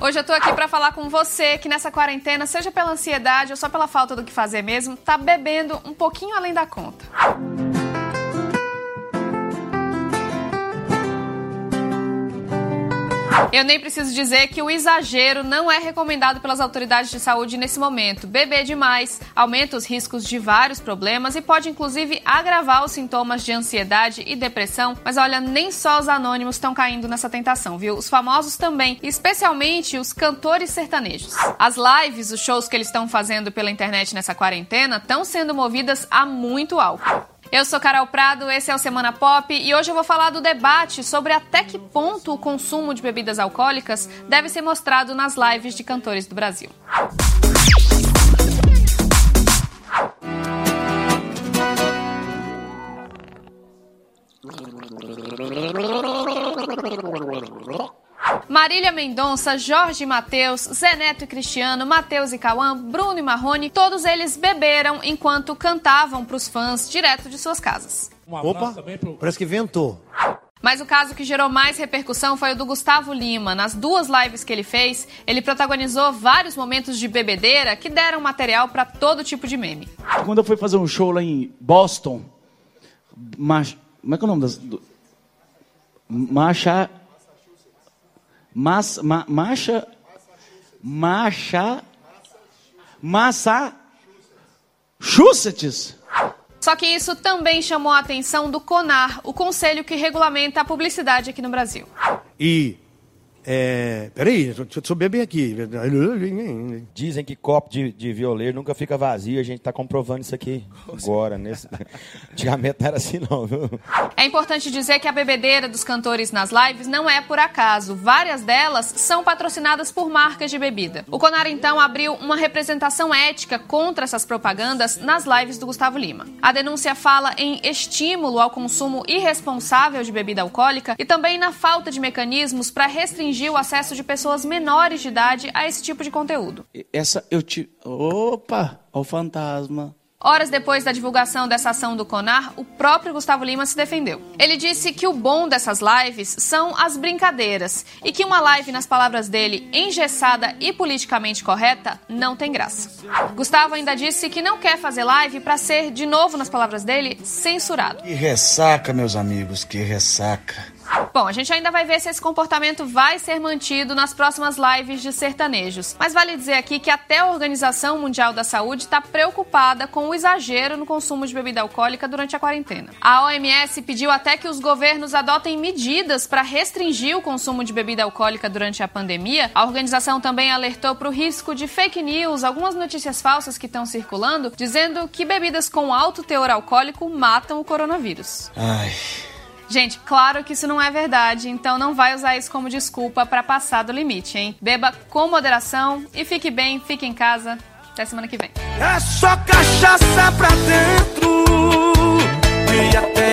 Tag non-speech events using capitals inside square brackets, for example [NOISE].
Hoje eu tô aqui para falar com você que nessa quarentena, seja pela ansiedade ou só pela falta do que fazer mesmo, tá bebendo um pouquinho além da conta. Eu nem preciso dizer que o exagero não é recomendado pelas autoridades de saúde nesse momento. Beber demais aumenta os riscos de vários problemas e pode inclusive agravar os sintomas de ansiedade e depressão. Mas olha, nem só os anônimos estão caindo nessa tentação, viu? Os famosos também, especialmente os cantores sertanejos. As lives, os shows que eles estão fazendo pela internet nessa quarentena, estão sendo movidas a muito álcool. Eu sou Carol Prado, esse é o Semana Pop e hoje eu vou falar do debate sobre até que ponto o consumo de bebidas alcoólicas deve ser mostrado nas lives de cantores do Brasil. Marília Mendonça, Jorge Matheus, Zé Neto e Cristiano, Matheus e Cauã, Bruno e Marrone, todos eles beberam enquanto cantavam para os fãs direto de suas casas. Um Opa, pro... parece que ventou. Mas o caso que gerou mais repercussão foi o do Gustavo Lima. Nas duas lives que ele fez, ele protagonizou vários momentos de bebedeira que deram material para todo tipo de meme. Quando eu fui fazer um show lá em Boston, Mach... como é que é o nome das... Do... Macha... Mas, ma, macha, macha, massa, Massachusetts. Só que isso também chamou a atenção do CONAR, o conselho que regulamenta a publicidade aqui no Brasil. E é, peraí, deixa eu beber aqui. Dizem que copo de, de violeiro nunca fica vazio. A gente está comprovando isso aqui agora. Nesse... [LAUGHS] Antigamente não era assim, não. Viu? É importante dizer que a bebedeira dos cantores nas lives não é por acaso. Várias delas são patrocinadas por marcas de bebida. O Conar, então, abriu uma representação ética contra essas propagandas nas lives do Gustavo Lima. A denúncia fala em estímulo ao consumo irresponsável de bebida alcoólica e também na falta de mecanismos para restringir restringir o acesso de pessoas menores de idade a esse tipo de conteúdo. Essa eu te. Opa! Ó o fantasma. Horas depois da divulgação dessa ação do CONAR, o próprio Gustavo Lima se defendeu. Ele disse que o bom dessas lives são as brincadeiras e que uma live, nas palavras dele, engessada e politicamente correta, não tem graça. Gustavo ainda disse que não quer fazer live para ser, de novo nas palavras dele, censurado. Que ressaca, meus amigos, que ressaca. Bom, a gente ainda vai ver se esse comportamento vai ser mantido nas próximas lives de sertanejos. Mas vale dizer aqui que até a Organização Mundial da Saúde está preocupada com o exagero no consumo de bebida alcoólica durante a quarentena. A OMS pediu até que os governos adotem medidas para restringir o consumo de bebida alcoólica durante a pandemia. A organização também alertou para o risco de fake news, algumas notícias falsas que estão circulando, dizendo que bebidas com alto teor alcoólico matam o coronavírus. Ai. Gente, claro que isso não é verdade, então não vai usar isso como desculpa para passar do limite, hein? Beba com moderação e fique bem, fique em casa. Até semana que vem. É só cachaça pra dentro e até